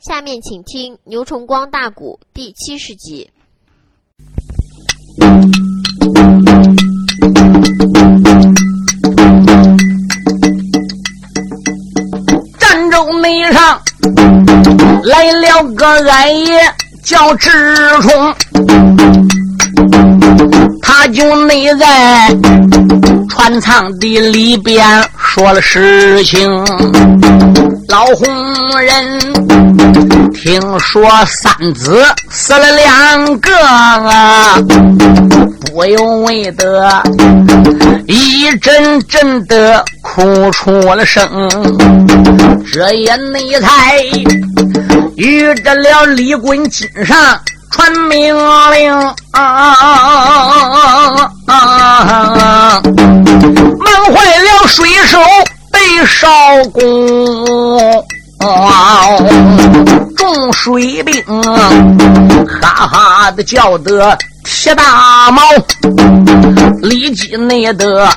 下面请听《牛崇光大鼓》第七十集。儋州内上来了个暗爷叫智冲，他就内在船舱的里边说了事情。老红人听说三子死了两个啊，不由为得一阵阵的哭出了声。这也内才遇着了李衮金上传命令啊，忙坏了水手。魏少公，众水兵哈哈的叫得铁大毛，里脊内的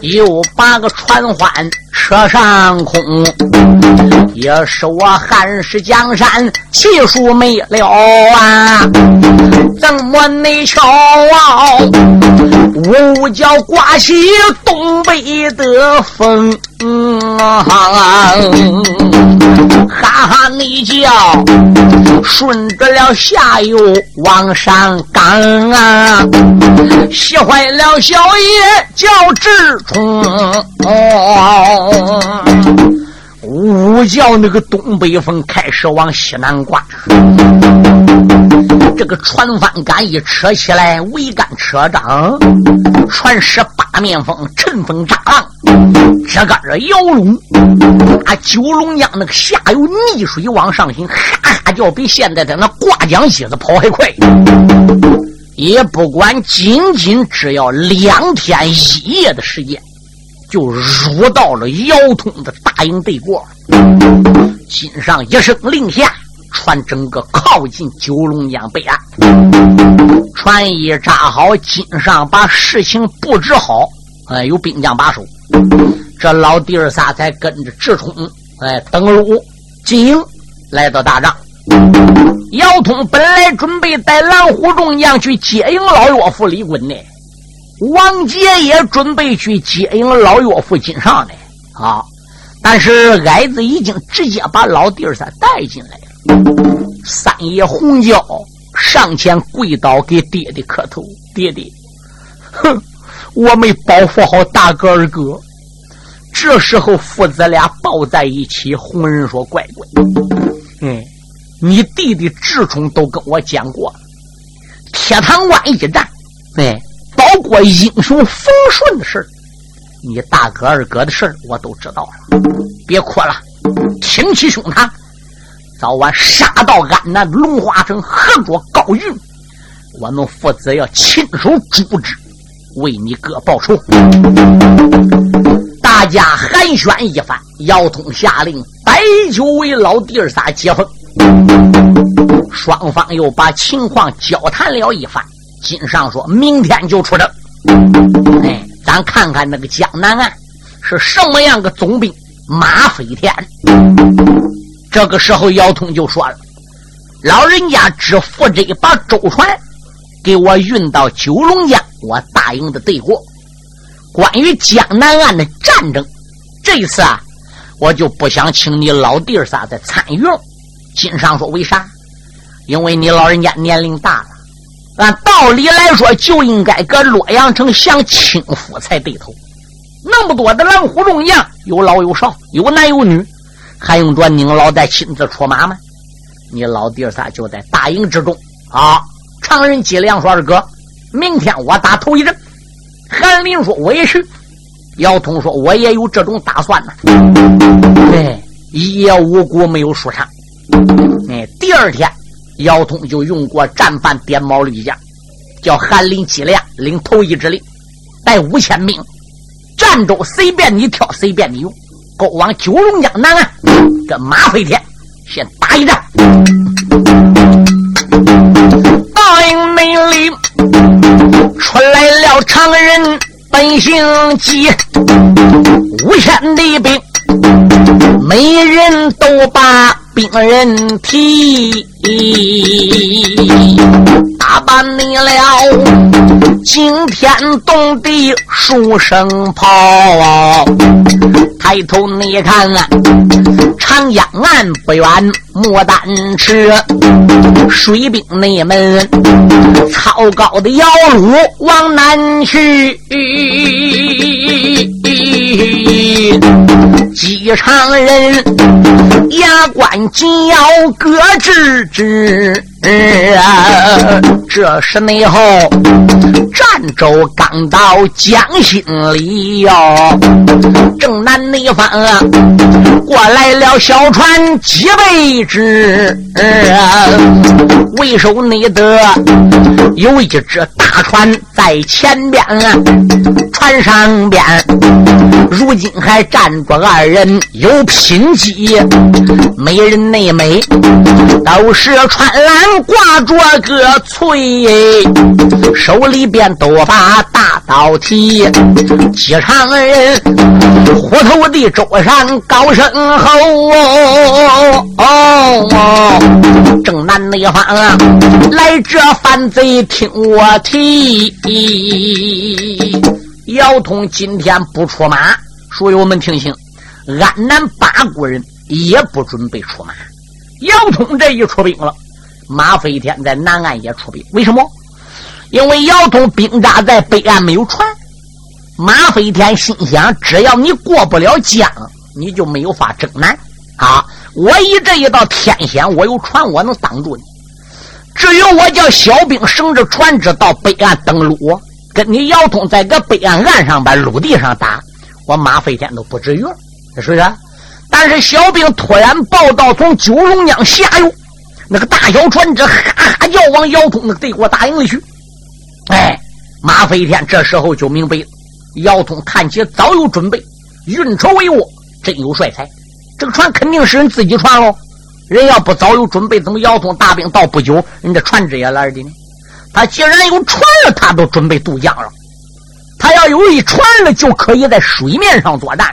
又把个船帆扯上空，也是我汉室江山气数没了啊！怎么内瞧啊？五角刮起东北的风啊！哈哈，你叫顺着了下游往上赶啊！吓坏了小爷叫志冲哦。午觉，那个东北风开始往西南刮，这个船帆杆一扯起来，桅杆扯张，船使八大面风，乘风炸浪，这个这摇龙，啊，九龙江那个下游逆水往上行，哈哈叫，比现在的那挂浆机子跑还快。也不管仅仅只要两天一夜的时间。就入到了姚通的大营对过，金上一声令下，船整个靠近九龙江北岸。船一扎好，金上把事情布置好，哎，有兵将把守。这老弟儿仨才跟着直冲，哎，登陆金营，来到大帐。姚通本来准备带蓝虎众将去接应老岳父李衮呢。王杰也准备去接应老岳父金上的啊，但是矮子已经直接把老弟儿仨带进来。三爷红椒上前跪倒给爹爹磕头：“爹爹，哼，我没保护好大哥二哥。”这时候父子俩抱在一起，红人说：“乖乖，嗯，你弟弟智冲都跟我讲过，铁堂关一战，哎。”包括英雄冯顺的事儿，你大哥二哥的事儿，我都知道了。别哭了，挺起胸膛，早晚杀到安南龙华城，合捉高云，我们父子要亲手诛之，为你哥报仇。大家寒暄一番，姚通下令摆酒为老弟儿仨接风。双方又把情况交谈了一番。金上说：“明天就出征，哎，咱看看那个江南岸是什么样个总兵马飞天。”这个时候，姚通就说了：“老人家只负这一把舟船，给我运到九龙江，我答应的对过。关于江南岸的战争，这一次啊，我就不想请你老弟儿仨再参与了。”金上说：“为啥？因为你老人家年龄大了。”按道理来说，就应该搁洛阳城享清福才对头。那么多的狼虎众将，有老有少，有男有女，还用着您老带亲自出马吗？你老弟仨就在大营之中啊！常人计量说：“二哥，明天我打头一阵。”韩林说：“我也去。”姚通说：“我也有这种打算呢。”对，一夜无果，没有舒畅。哎，第二天。姚通就用过战犯点毛吕将，叫韩林吉良领头一支令，带五千兵，战州随便你挑，随便你用，勾往九龙江南岸，跟马飞天先打一仗。大营内里出来了常人本姓姬，五千的兵，每人都把。兵人提。打扮你了惊天动地数声炮，抬头你看啊，长江岸不远牡丹池，水兵你们草高的摇橹往南去，机场人牙关紧咬各吱吱。这是内后，漳州刚到江心里哟，正南内方过来了小船几百只，为首内的有一只大船在前边，船上边如今还站着二人有品级，美人内美都是穿蓝。挂着个翠，手里边都把大刀提。机场人虎头的桌上高声吼：“哦哦哦，正南那方啊，来这反贼听我提。姚通今天不出马，所以我们听清，安南八国人也不准备出马。姚通这一出兵了。”马飞天在南岸也出兵，为什么？因为姚通兵扎在北岸没有船。马飞天心想：只要你过不了江，你就没有法征南啊！我以这一道天险，我有船，我能挡住你。至于我叫小兵乘着船只到北岸登陆，跟你姚通在个北岸岸上把陆地上打，我马飞天都不至于，是不是？但是小兵突然报道从九龙江下游。那个大小船只哈哈叫往姚通那个帝国大营里去，哎，马飞天这时候就明白了，姚通看起早有准备，运筹帷幄，真有帅才。这个船肯定是人自己船喽，人要不早有准备，怎么姚通大兵到不久，人家船只也来的呢？他既然有船了，他都准备渡江了。他要有一船了，就可以在水面上作战。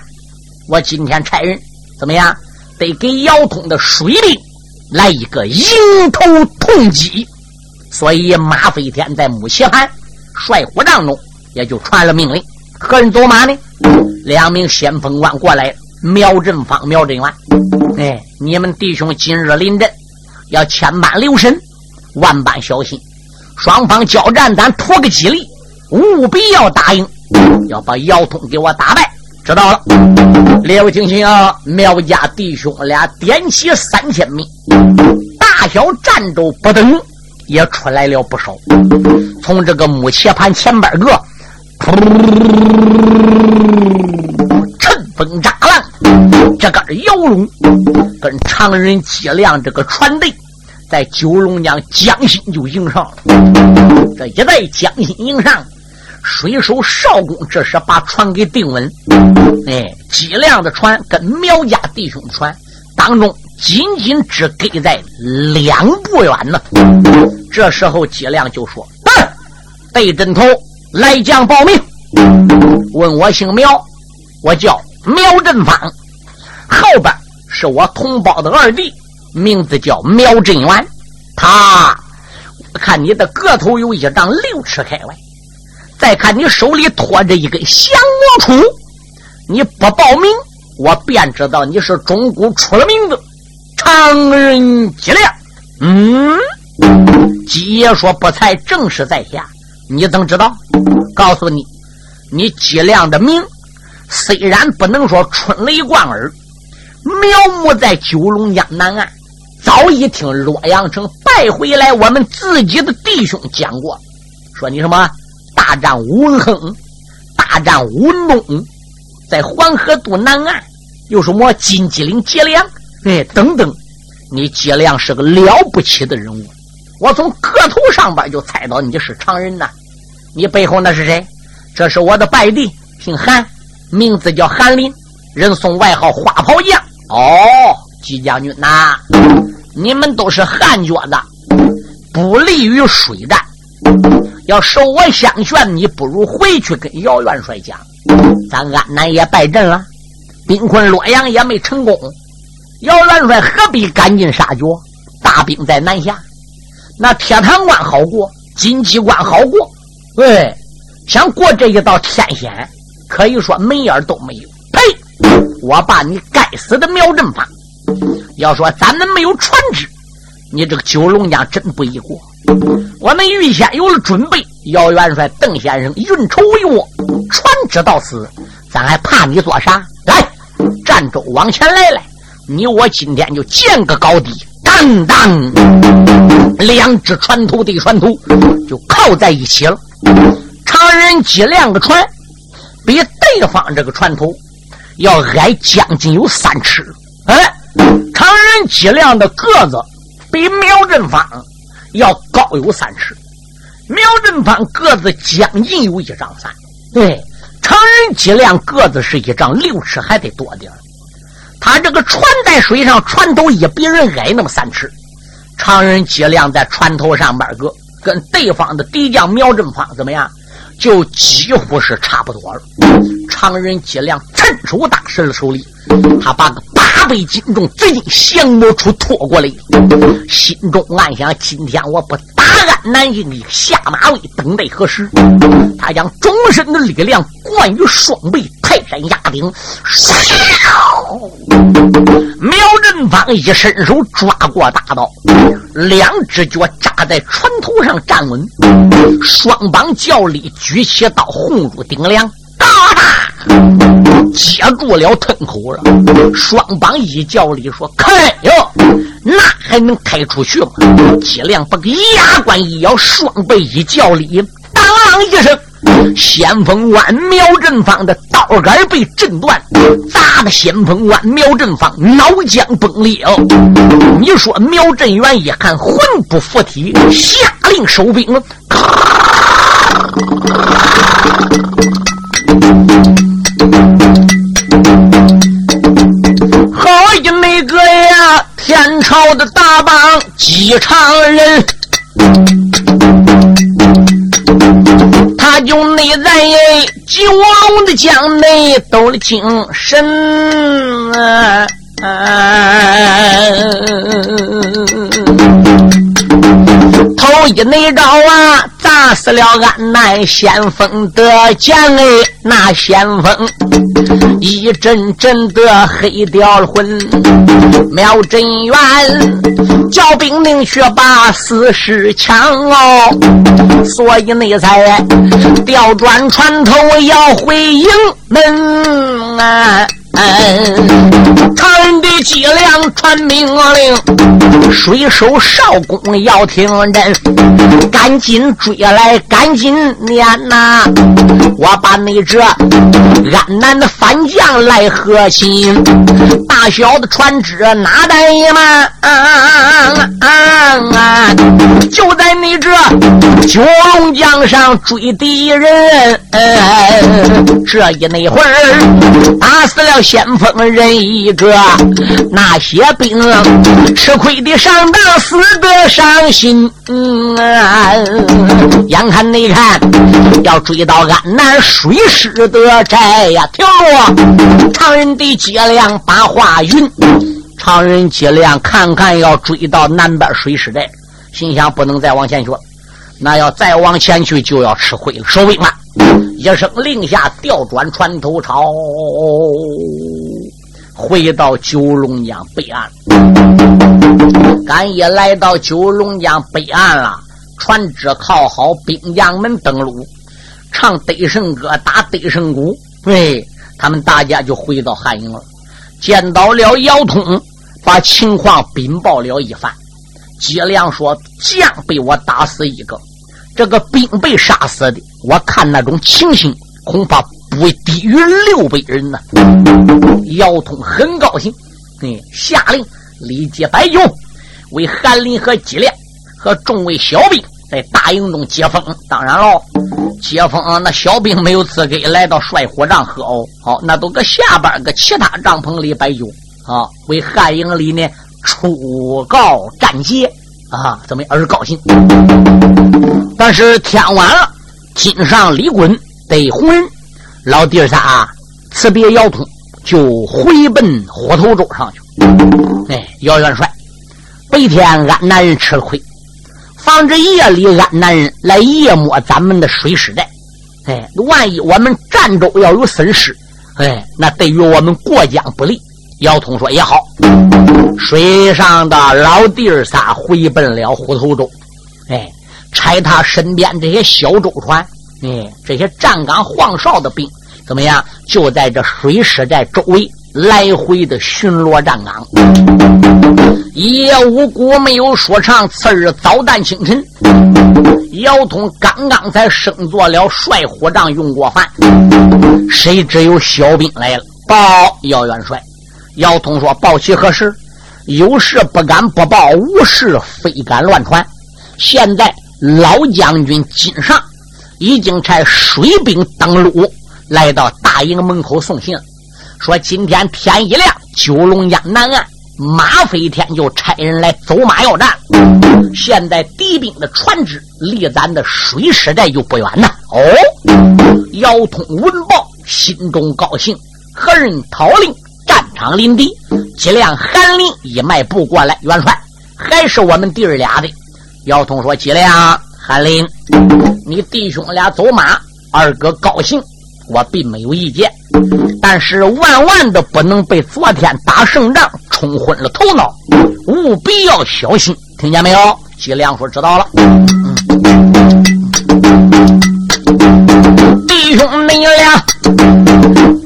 我今天差人怎么样？得给姚通的水兵。来一个迎头痛击，所以马飞天在木旗盘帅虎帐中也就传了命令：何人走马呢？两名先锋官过来，苗振芳、苗振元。哎，你们弟兄今日临阵，要千般留神，万般小心。双方交战，咱图个吉利，务必要答应，要把姚通给我打败。知道了，列位听清啊！苗家弟兄俩点起三千名，大小战斗不等，也出来了不少。从这个木切盘前边个，乘风炸浪，这个摇龙跟常人计量这个船队，在九龙江江心就迎上了。这一在江心迎上。水手少公这时把船给定稳，哎，几辆的船跟苗家弟兄船当中仅仅只隔在两步远呢。这时候几辆就说：“对阵头来将报名，问我姓苗，我叫苗振芳，后边是我同胞的二弟，名字叫苗振元。他看你的个头有一丈六尺开外。”再看你手里托着一根降魔杵，你不报名，我便知道你是中国出了名的常人脊梁。嗯，姬爷说不才，正是在下。你怎知道？告诉你，你姬亮的名虽然不能说春雷贯耳，苗木在九龙江南岸，早已听洛阳城败回来我们自己的弟兄讲过，说你什么？大战吴文亨，大战吴文东，在黄河渡南岸又什么金鸡岭劫粮，哎，等等，你劫粮是个了不起的人物，我从个头上边就猜到你是常人呐。你背后那是谁？这是我的拜弟，姓韩，名字叫韩林，人送外号花袍将。哦，季将军呐，你们都是汉脚的，不利于水战。要受我相劝，你不如回去跟姚元帅讲，咱安南也败阵了，兵困洛阳也没成功。姚元帅何必赶尽杀绝？大兵在南下，那铁堂关好过，金鸡关好过。对，想过这一道天险，可以说门眼都没有。呸！我把你该死的苗振芳！要说咱们没有船只，你这个九龙江真不易过。我们预先有了准备，姚元帅、邓先生运筹帷幄，船只到此，咱还怕你做啥？来，战舟往前来来，你我今天就见个高低。当当，两只船头对船头就靠在一起了。常人几两个船，比对方这个船头要矮将近有三尺。哎，常人几两的个子比苗振芳要高有三尺。苗振芳个子将近有一丈三。对，常人几两个子是一丈六尺还得多点他这个船在水上，船头也比人矮那么三尺。常人脊梁在船头上边搁，跟对方的敌将苗振芳怎么样？就几乎是差不多了。常人脊梁趁手大神的手里，他把个八倍金重贼金降魔杵拖过来，心中暗想：今天我不安南京的下马威，等待何时？他将终身的力量灌于双臂，泰山压顶，苗振芳一伸手抓过大刀，两只脚扎在船头上站稳，双膀较力举起刀轰入顶梁，哒哒接住了吞口了。双膀一较力说：“开哟，那还能开出去吗？”脊梁把牙关一咬，双背一叫，里，当一声。先锋官苗振芳的刀杆被震断，砸的先锋官苗振芳脑浆崩裂哦！你说苗振元一看魂不附体，下令收兵。好大棒机场人。他就内在九龙的江内斗了精神啊！头一内招啊，砸死了俺南先锋的将哎，那先锋一阵阵的黑掉了魂。苗振元叫兵令去把死尸抢哦，所以内才调转船头要回营门啊。常人的脊梁传命令，水手少公要听真，赶紧追来，赶紧撵呐！我把那这安南的反将来和亲，大小的船只哪怠慢？就在你这九龙江上追敌人，这一那会儿打死了。先锋人一个，那些兵吃亏的上当，死的伤心。嗯啊眼看你看，要追到安南水师的寨呀，停落常人的脊梁把话云，常人脊梁看看要追到南边水师寨，心想不能再往前去了，那要再往前去就要吃亏了，收兵了。一声令下，调转船头朝，回到九龙江北岸。赶一来到九龙江北岸了，船只靠好，兵将们登陆，唱得胜歌，打得胜鼓。对他们大家就回到汉营了。见到了姚通，把情况禀报了一番。吉良说：“将被我打死一个。”这个兵被杀死的，我看那种情形，恐怕不低于六百人呢。姚通很高兴，嗯，下令立即摆酒，为韩林和吉亮和众位小兵在大营中接风。当然喽，接风那小兵没有资格来到帅火帐喝哦，好，那都搁下边搁其他帐篷里摆酒啊，为汉营里呢出告战捷。啊，怎么而高兴？但是天晚了，金上李衮得红人，老弟儿仨啊辞别姚通，就回奔虎头洲上去。哎，姚元帅，白天俺男人吃了亏，防止夜里俺男人来夜摸咱们的水师寨。哎，万一我们战州要有损失，哎，那对于我们过江不利。姚通说也好，水上的老弟儿仨回奔了虎头洲，哎，拆他身边这些小舟船，哎，这些站岗晃哨的兵怎么样？就在这水师寨周围来回的巡逻站岗。叶无谷没有说唱，次日早旦清晨，姚通刚刚才升做了帅火帐用过饭，谁知有小兵来了，报姚元帅。姚通说：“报喜何事？有事不敢不报，无事非敢乱传。现在老将军金上已经差水兵登陆，来到大营门口送信，说今天天一亮，九龙江南岸马飞天就差人来走马要战。现在敌兵的船只离咱的水师寨就不远呐。”哦，姚通闻报，心中高兴，何人讨令？战场临敌，几辆韩林一迈步过来，元帅还是我们弟儿俩的。姚通说：“几辆韩林，你弟兄俩走马，二哥高兴，我并没有意见。但是万万的不能被昨天打胜仗冲昏了头脑，务必要小心，听见没有？”几辆说：“知道了。”弟兄你俩，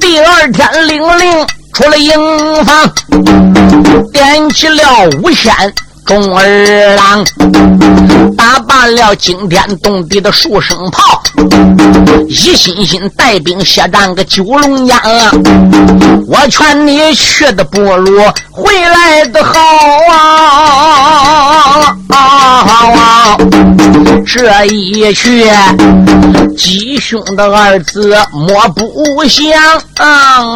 第二天领令。出了营房，点起了五线中儿郎，打扮了惊天动地的数声炮，一心心带兵血战个九龙崖。我劝你去的不如回来的好啊！这一去，吉凶的二字莫不响啊！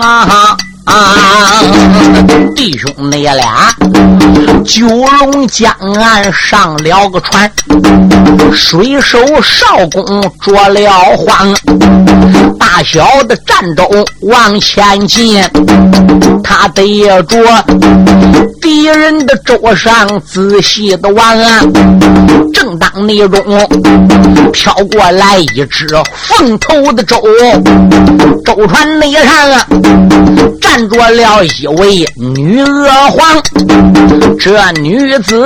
啊，啊弟兄你俩，九龙江岸上了个船，水手少公着了慌，大小的战舟往前进，他得着敌人的舟上仔细的望啊，正当那中飘过来一只凤头的舟，舟船内上啊站。着了一位女娥皇，这女子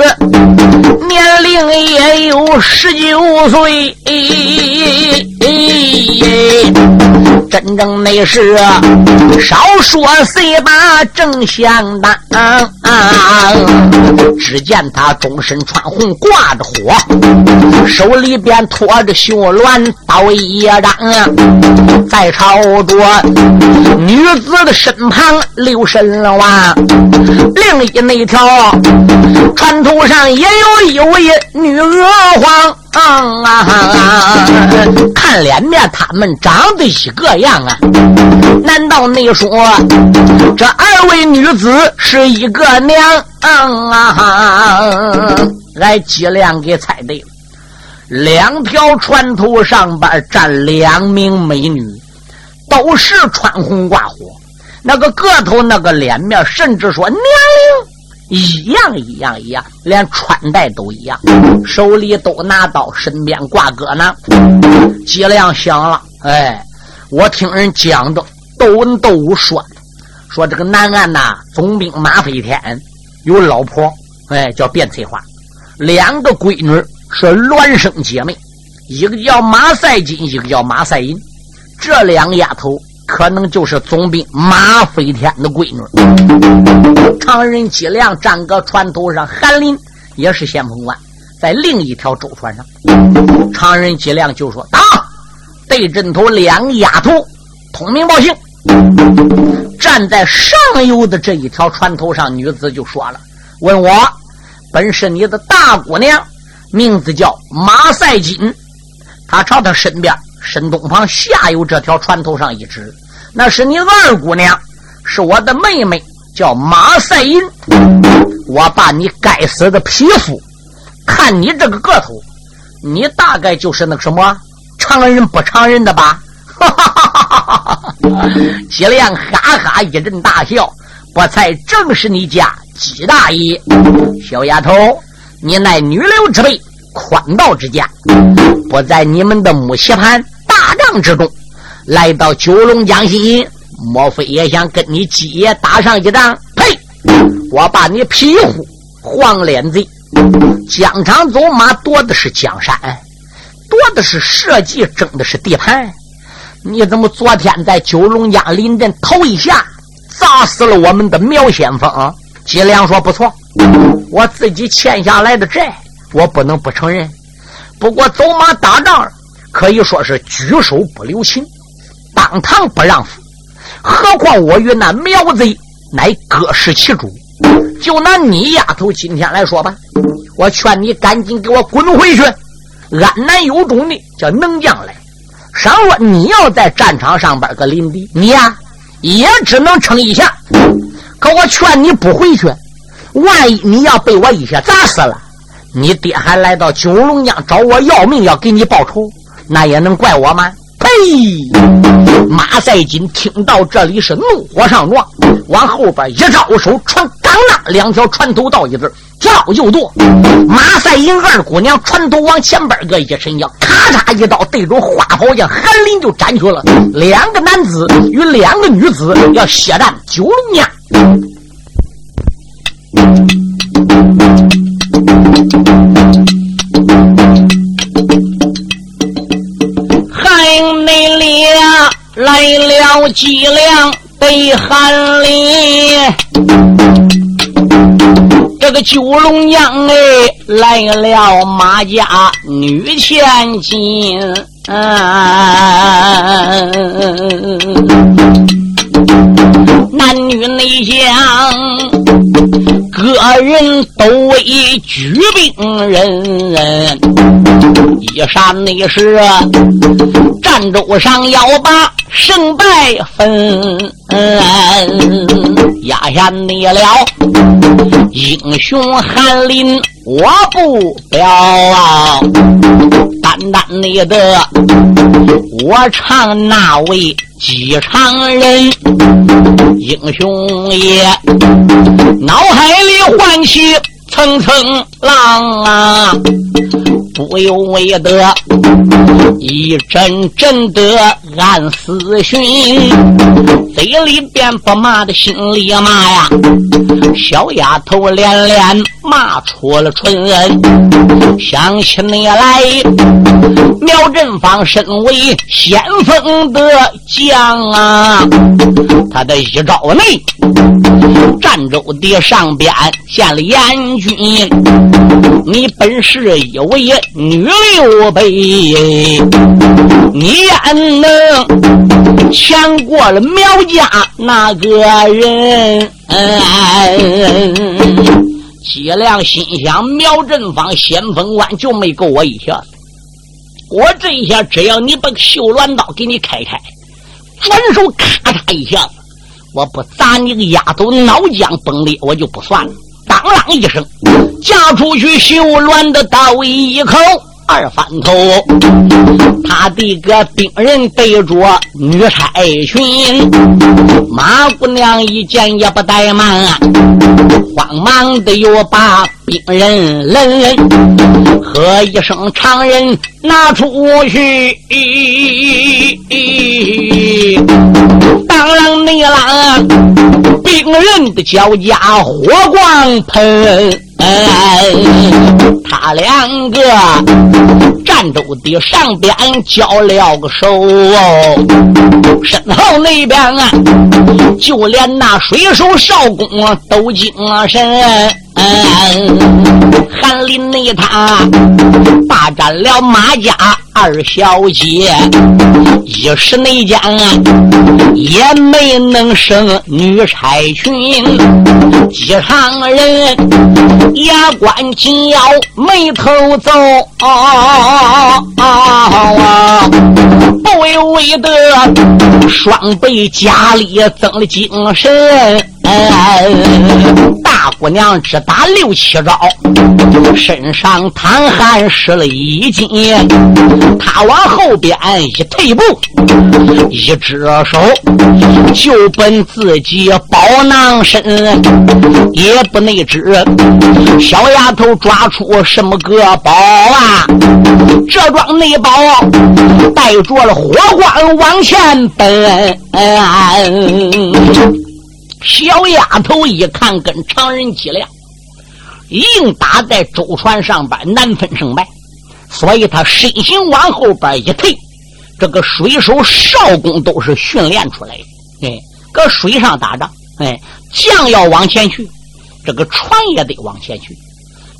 年龄也有十九岁，真正那是少说岁把正相当。只见她终身穿红，挂着火，手里边托着绣鸾刀一张，在朝着女子的身旁旁。留神了哇！另一那条船头上也有一位女娥皇啊！看脸面，他们长得一个样啊！难道你说这二位女子是一个娘啊？俺几量给猜对了，两条船头上边站两名美女，都是穿红挂火。那个个头，那个脸面，甚至说年龄一样一样一样，连穿戴都一样，手里都拿刀，身边挂戈呢。脊梁响了，哎，我听人讲的，窦文窦武说，说这个南岸呐，总兵马飞天有老婆，哎，叫卞翠花，两个闺女是孪生姐妹，一个叫马赛金，一个叫马赛银，这两个丫头。可能就是总兵马飞天的闺女，常人脊梁站个船头上，韩林也是先锋官，在另一条舟船上。常人脊梁就说：“打！”对阵头两个丫头通名报姓，站在上游的这一条船头上，女子就说了：“问我，本是你的大姑娘，名字叫马赛金。”他朝他身边。深东旁下游这条船头上一只，那是你二姑娘，是我的妹妹，叫马赛银。我把你该死的皮肤，看你这个个头，你大概就是那个什么常人不常人的吧？哈哈哈哈哈！哈！吉良哈哈一阵大笑，不才正是你家吉大爷。小丫头，你乃女流之辈，宽道之家，不在你们的木棋盘大帐之中，来到九龙江心，莫非也想跟你姬爷打上一仗？呸！我把你皮虎黄脸贼，疆场走马夺的是江山，夺的是社稷，争的是地盘。你怎么昨天在九龙江临阵头一下砸死了我们的苗先锋？姬良说：“不错，我自己欠下来的债，我不能不承认。不过走马打仗可以说是举手不留情，当堂不让步。何况我与那苗贼乃各是其主。就拿你丫头今天来说吧，我劝你赶紧给我滚回去，安南有种的叫能将来。”倘若你要在战场上边个临敌，你呀也只能撑一下。可我劝你不回去，万一你要被我一下砸死了，你爹还来到九龙江找我要命，要给你报仇，那也能怪我吗？呸！马赛金听到这里是怒火上撞，往后边一招手，传刚那两条船头倒一字。跳就剁，马赛英二姑娘船头往前边个一伸腰，咔嚓一刀对准花宝剑，韩林就斩去了。两个男子与两个女子要血战九龙江，了几辆北韩林。这个九龙江哎，来了马家女千金，男女内向，个人都为举兵人，一山内是战州上要把胜败分。压下你了，英雄翰林我不表啊！单单你的，我唱那位机场人，英雄也，脑海里唤起层层浪啊！不由为得一阵阵的暗思寻，嘴里边不骂的心里骂呀。小丫头连连骂出了春恩，想起你来，苗振芳身为先锋的将啊，他的一招内，战州的上边见了阎军，你本是一位。女刘备，你焉能强过了苗家那个人？嗯，解良心想：苗振芳先锋官就没够我一下子。我这一下，只要你把绣鸾刀给你开开，转手咔嚓一下子，我不砸你个丫头脑浆崩裂，我就不算了。当啷一声，嫁出去绣鸾的刀一口，二翻头，他的个兵人背着女差群，马姑娘一见也不怠慢，慌忙的又把兵人抡，喝一声长人拿出去，当啷你啷。兵人的脚家火光喷，他两个战斗的上边交了个手，身后那边啊，就连那水手少公都精神。嗯韩林内他霸占了马家二小姐，一时内间也没能生女差群，几场人牙关紧咬，眉头皱，不为为得双倍家里增了精神。大姑娘只打六七招，身上淌汗湿了衣襟，他往后边一退步，一只手就奔自己包囊身，也不内知小丫头抓出什么个宝啊？这桩内宝带着了火光往前奔。小丫头一看，跟常人脊梁硬打在舟船上边，难分胜败。所以他身形往后边一退，这个水手少工都是训练出来的。哎，搁水上打仗，哎，将要往前去，这个船也得往前去。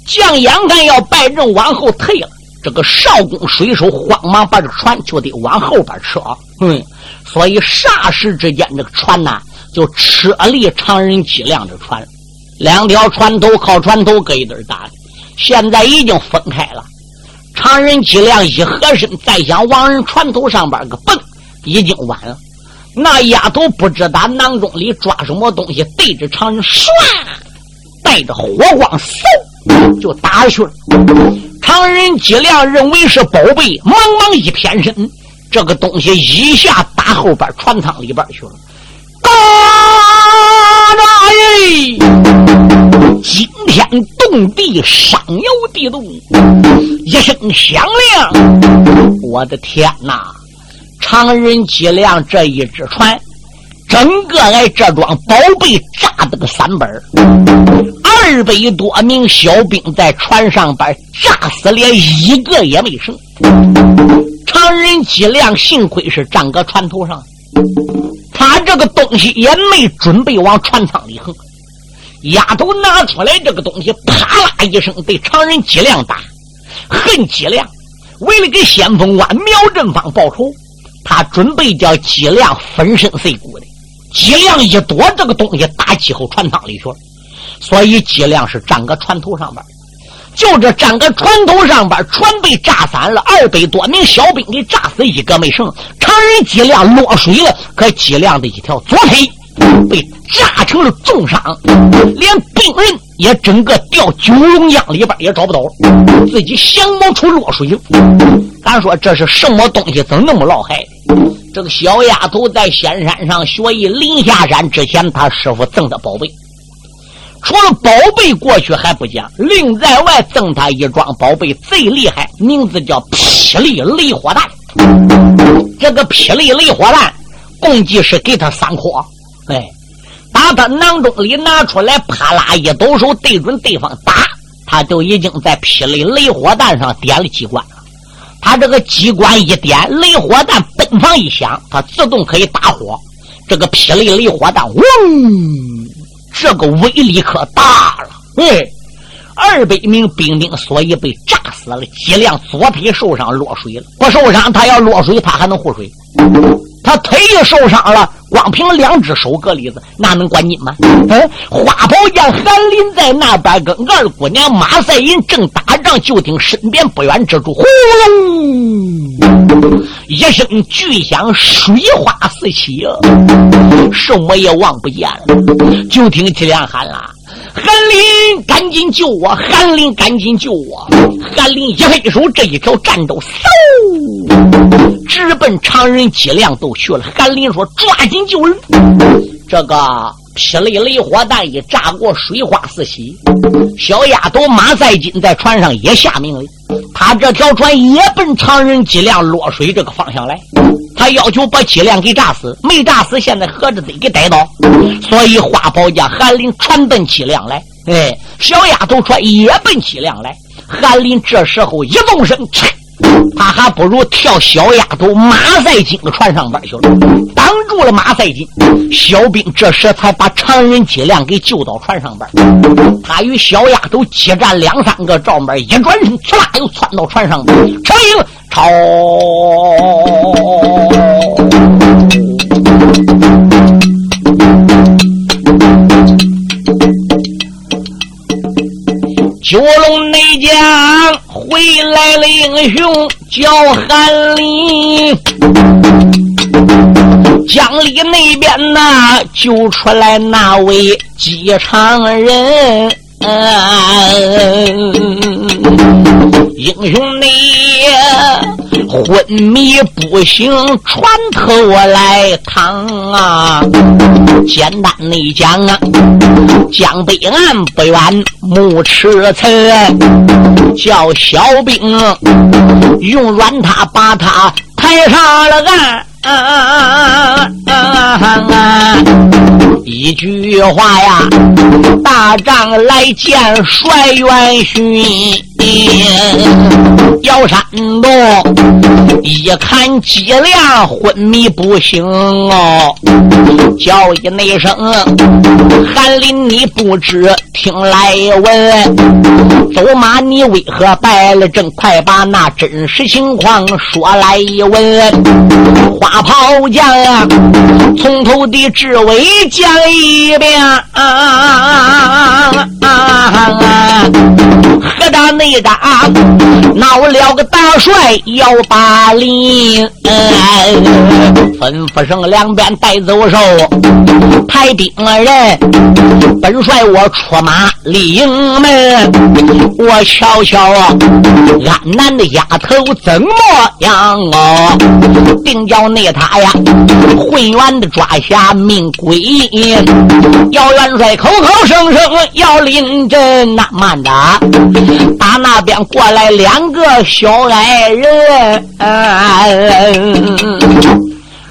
将眼看要败阵往后退了，这个少工水手慌忙把这船就得往后边撤。嗯，所以霎时之间，这个船呐就撤离常人脊梁的船，两条船头靠船头搁一堆打的，现在已经分开了。常人脊梁一合身，再想往人船头上边个蹦，已经晚了。那丫头不知打囊中里抓什么东西，对着常人唰，带着火光嗖就打去了。常人脊梁认为是宝贝，忙忙一偏身，这个东西一下打后边船舱里边去了。嘎啦耶！惊天动地，上摇地动，一声响亮，我的天哪！常人脊梁这一只船，整个挨这桩宝贝炸的个三本二百多名小兵在船上边炸死，连一个也没剩。常人脊梁幸亏是站搁船头上，他这个东西也没准备往船舱里横。丫头拿出来这个东西，啪啦一声对常人脊梁打，恨脊梁为了给先锋官苗振芳报仇，他准备叫脊梁粉身碎骨的。脊梁一躲，这个东西打击后船舱里去了，所以脊梁是站个船头上边。就这站个船头上边，船被炸散了，二百多名小兵给炸死，一个没剩。常人脊梁落水了，可脊梁的一条左腿。被炸成了重伤，连病人也整个掉九龙江里边也找不到了，自己降毛处落水了。咱说这是什么东西？怎么那么老害？这个小丫头在仙山上学艺，临下山之前，他师傅赠的宝贝。除了宝贝过去还不讲，另在外赠他一桩宝贝，最厉害，名字叫霹雳雷火弹。这个霹雳雷火弹，共计是给他三颗。哎，把他囊中里拿出来，啪啦一抖手，对准对方打，他就已经在霹雳雷火弹上点了机关了。他这个机关一点，雷火弹奔放一响，他自动可以打火。这个霹雳雷火弹，嗡，这个威力可大了。哎，二百名兵丁所以被炸死了，几辆左腿受伤落水了，不受伤他要落水，他还能护水。他腿也受伤了，光凭两只手搁里子，那能管紧吗？嗯，花宝剑韩林在那边跟二姑娘马赛银正打仗，就听身边不远之处，呼隆一声巨响，水花四起啊，什么也望不见了。就听祁连喊了：“韩林，赶紧救我！韩林，赶紧救我！”韩林一挥手，这一条战斗，嗖。直奔常人脊梁都去了。韩林说：“抓紧救人！”这个霹雳雷火弹一炸过，水花四起。小丫头马赛金在船上也下命令，他这条船也奔常人脊梁落水这个方向来。他要求把脊梁给炸死，没炸死，现在合着得给逮到。所以花宝家韩林传奔脊梁来，哎，小丫头船也奔脊梁来。韩林这时候一纵身。他还不如跳小丫头马赛金的船上边去了，挡住了马赛金。小兵这时才把常人脊梁给救到船上边。他与小丫头激战两三个照面，一转身，呲啦又窜到船上边，成营朝。九龙内江回来了，英雄叫韩林。江里那边呐，就出来那位机场人。英雄你昏迷不醒，船头来趟啊！简单的讲啊，江北岸不远木池村，叫小兵用软塔把他抬上了岸。一句话呀，大仗来见帅元勋。姚山东一看脊梁昏迷不醒哦，叫一那声韩林，你不知听来闻，走马你为何败了阵？快把那真实情况说来一闻。花袍将从头的至尾讲一遍，何大内。打闹了个大帅要把令，吩咐声两边带走手，排兵人。本帅我出马领门，我瞧瞧啊，安南的丫头怎么样哦？定叫那他呀，混元的抓下命归阴。姚元帅口口声声要临阵，那慢着，打。那边过来两个小矮人，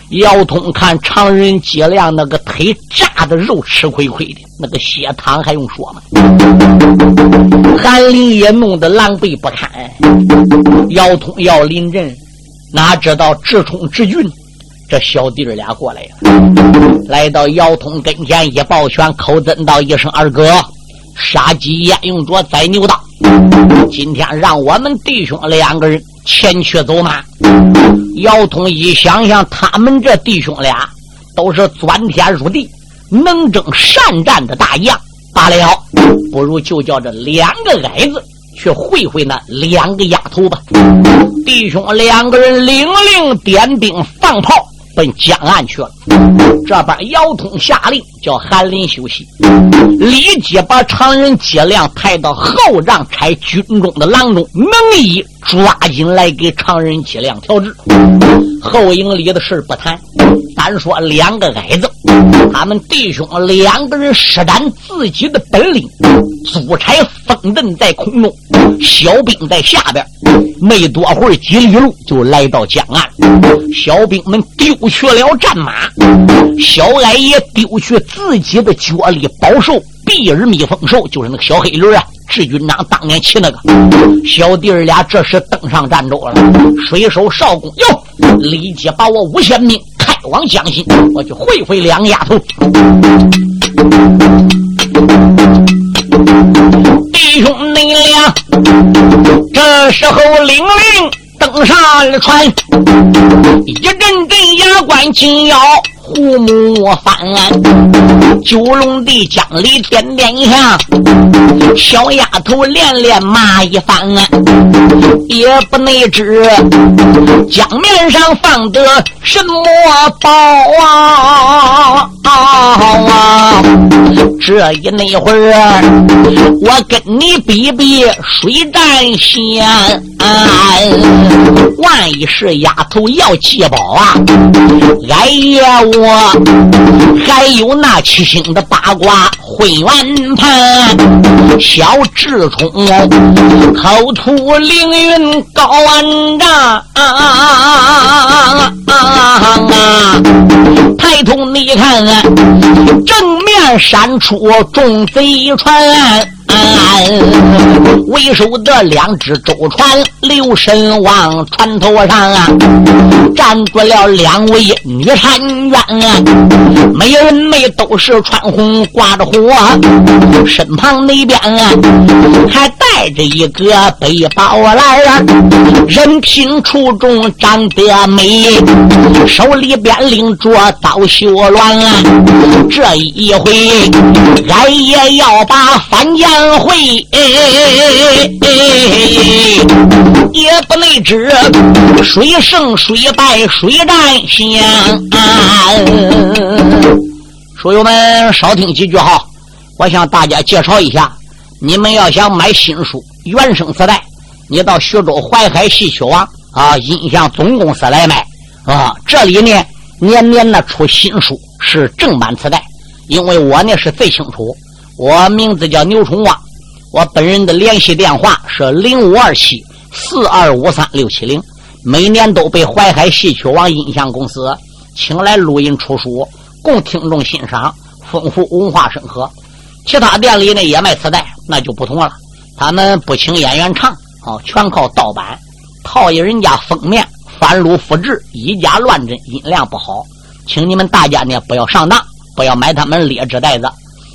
姚通看常人脊梁那个腿炸的肉吃亏亏的，那个血淌还用说吗？韩林也弄得狼狈不堪。姚通要临阵，哪知道直冲直运，这小弟儿俩过来了，来到姚通跟前一抱拳，口尊道一声二哥，杀鸡焉用着宰牛刀。今天让我们弟兄两个人前去走马。姚通一想想，他们这弟兄俩都是钻天入地、能征善战的大将，罢了，不如就叫这两个矮子去会会那两个丫头吧。弟兄两个人领令点兵放炮。奔江岸去了。这边姚通下令叫韩林休息，立即把常人接亮抬到后帐，差军中的郎中能一抓紧来给常人脊梁调制。后营里的事不谈，单说两个矮子，他们弟兄两个人施展自己的本领，租差风阵在空中，小兵在下边。没多会儿，几里路就来到江岸。小兵们丢去了战马，小矮也丢去自己的脚里宝兽碧耳蜜蜂兽，就是那个小黑驴啊。志军长当年骑那个小弟儿俩，这时登上战舟了。水手少公哟，立即把我五千兵开往江心，我去会会两丫头。弟兄你俩，这时候领令登上了船，一阵阵牙关紧咬。胡木翻，九龙的江里天边下，小丫头连连骂一番，也不内知江面上放的什么宝啊！这一那会儿，我跟你比比水战线，万一是丫头要祭宝啊，哎呀！我还有那七星的八卦混元盘，小智冲口吐凌云高万丈，抬头你看，正面闪出众贼船。为首的两只舟船，留神往船头上啊，站住了两位女婵娟啊，美人没都是穿红挂着火，身旁那边啊还带着一个背包来啊，人品出众，长得美，手里边拎着刀绣鸾啊，这一回俺也要把反将江。会也不内知水胜水败水战先。书友们少听几句哈，我向大家介绍一下，你们要想买新书原声磁带，你到徐州淮海戏曲网啊音像总公司来买啊。这里呢年年呢出新书，是正版磁带。因为我呢是最清楚，我名字叫牛崇旺，我本人的联系电话是零五二七四二五三六七零。每年都被淮海戏曲网音像公司请来录音出书，供听众欣赏，丰富文化生活。其他店里呢也卖磁带，那就不同了。他们不请演员唱，啊，全靠盗版，套一人家封面，翻录复制，以假乱真，音量不好。请你们大家呢不要上当，不要买他们劣质袋子，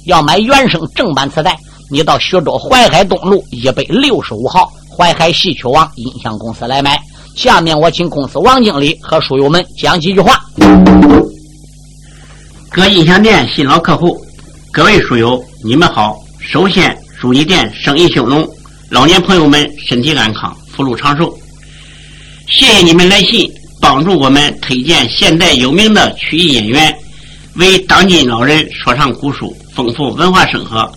要买原声正版磁带。你到徐州淮海东路一百六十五号淮海戏曲网音像公司来买。下面我请公司王经理和书友们讲几句话。各音响店新老客户，各位书友，你们好！首先祝你店生意兴隆，老年朋友们身体安康，福禄长寿。谢谢你们来信，帮助我们推荐现代有名的曲艺演员，为当今老人说唱古书，丰富文化生活。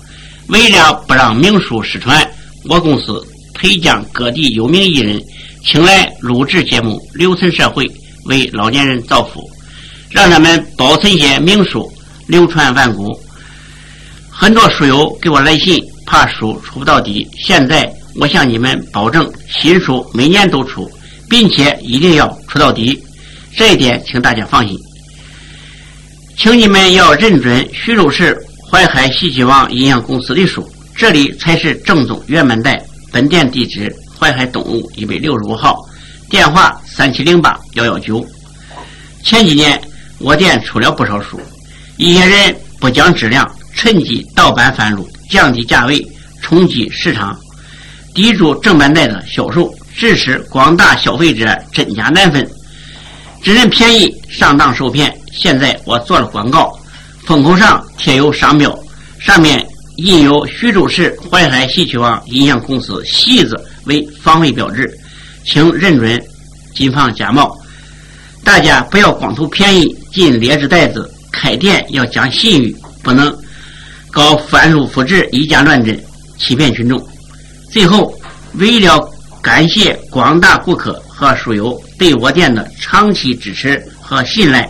为了不让名书失传，我公司推将各地有名艺人。请来录制节目，留存社会，为老年人造福，让他们保存些名书，流传万古。很多书友给我来信，怕书出不到底。现在我向你们保证，新书每年都出，并且一定要出到底。这一点，请大家放心。请你们要认准徐州市淮海戏曲网音像公司的书，这里才是正宗原版带。本店地址。淮海东路一百六十五号，电话三七零八幺幺九。前几年我店出了不少书，一些人不讲质量，趁机盗版翻录，降低价位，冲击市场，抵住正版带的销售，致使广大消费者真假难分，只认便宜上当受骗。现在我做了广告，封口上贴有商标，上面印有徐州市淮海戏曲网音像公司“戏”字。为防伪标志，请认准，谨防假冒。大家不要光图便宜进劣质袋子，开店要讲信誉，不能搞翻录复制、以假乱真，欺骗群众。最后，为了感谢广大顾客和书友对我店的长期支持和信赖，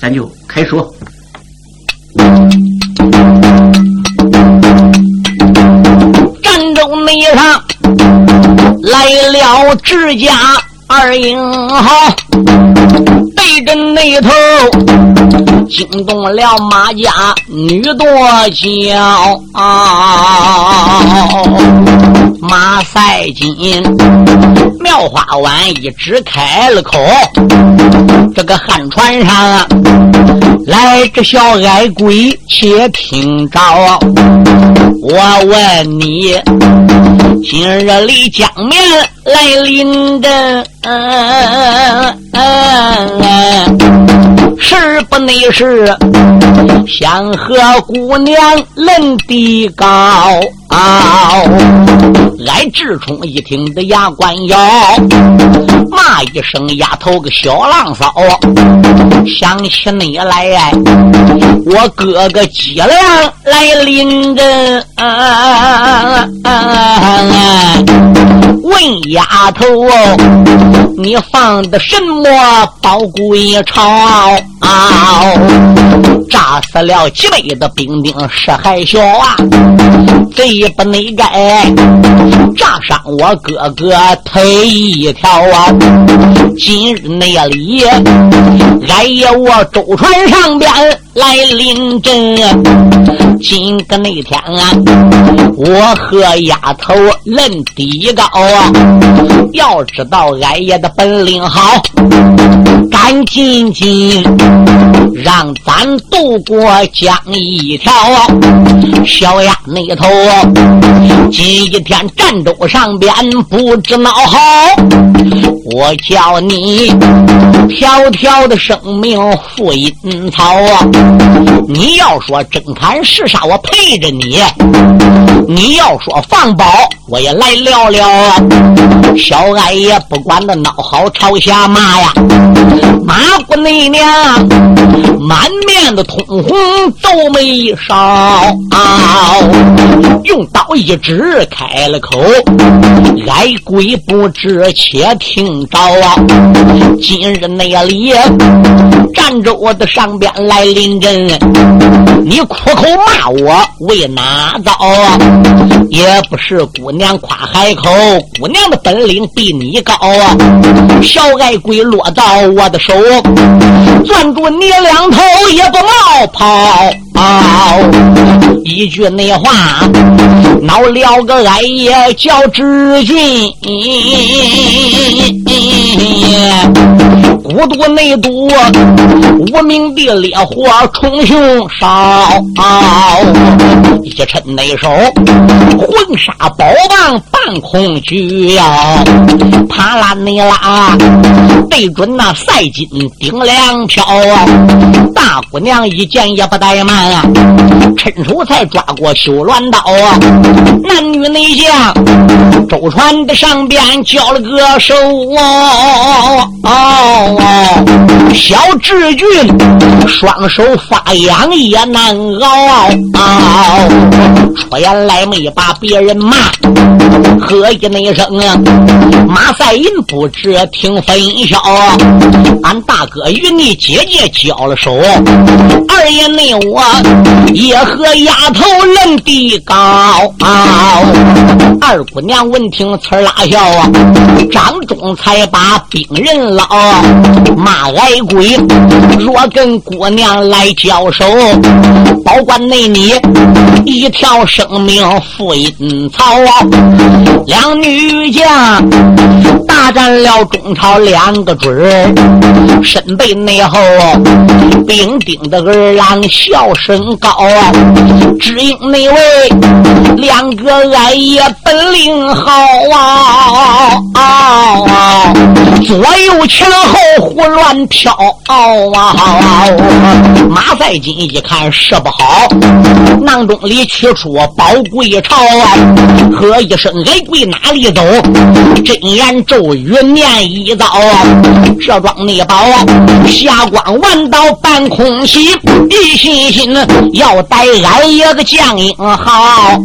咱就开说。战斗内上。来了，智家二英豪，对阵那头惊动了马家女多娇。马赛金妙花碗一直开了口，这个汉船上来这小矮鬼，且听着，我问你。今日里江面来临的，是不内是想和姑娘论地高？俺志冲一听的牙关咬，骂一声丫头个小浪骚，想起你来，我哥哥脊梁来临着。问丫头，你放的什么宝贵钞？炸死了几位的兵丁是还小啊，贼不内该炸伤我哥哥腿一条啊！今日那里，俺爷我舟船上边来临阵，今个那天啊，我和丫头论底高啊！要知道俺爷的本领好，赶紧紧，让咱渡过江一条。小丫那头，今天战斗上边不知闹好，我叫你条条的生命付阴曹啊！你要说真砍是杀，我陪着你；你要说放宝，我也来聊聊啊。小矮也不管那闹好，朝下骂呀。马姑娘满面的通红，皱眉梢，用刀一指，开了口：“来鬼不知，且听着啊！今日那里站着我的上边来临阵，你苦口骂我为哪遭？也不是姑娘夸海口，姑娘的本领比你高啊！小矮鬼落到我的手。”攥住你两头也不冒泡，一句那话闹了个俺也叫知君。孤独内毒，无名的烈火冲胸烧，一趁那手混沙宝棒半空举呀，啪啦你啦，对准那赛金顶两飘啊！大姑娘一见也不怠慢啊，趁手才抓过修鸾刀啊！男女内将周船的上边交了个手哦。小志俊双手发痒也难熬，出言来没把别人骂，喝一那声马赛银不知听分晓，俺大哥与你姐姐交了手，二爷内我也和丫头论地高，二姑娘闻听呲儿拉笑啊，张忠才把兵人捞。骂矮鬼，若跟姑娘来交手，保管内你一条生命付阴曹。两女将大战了中朝两个准儿，身背内后兵丁的儿郎笑声高，只因那位两个矮爷本领好啊，左右前后。胡乱飘啊！马赛金一看事不好，囊中里取出宝贵朝啊，喝一声矮鬼哪里走？真言咒语念一遭，这桩内宝下官万道半空袭，一心心要带俺一个将英好。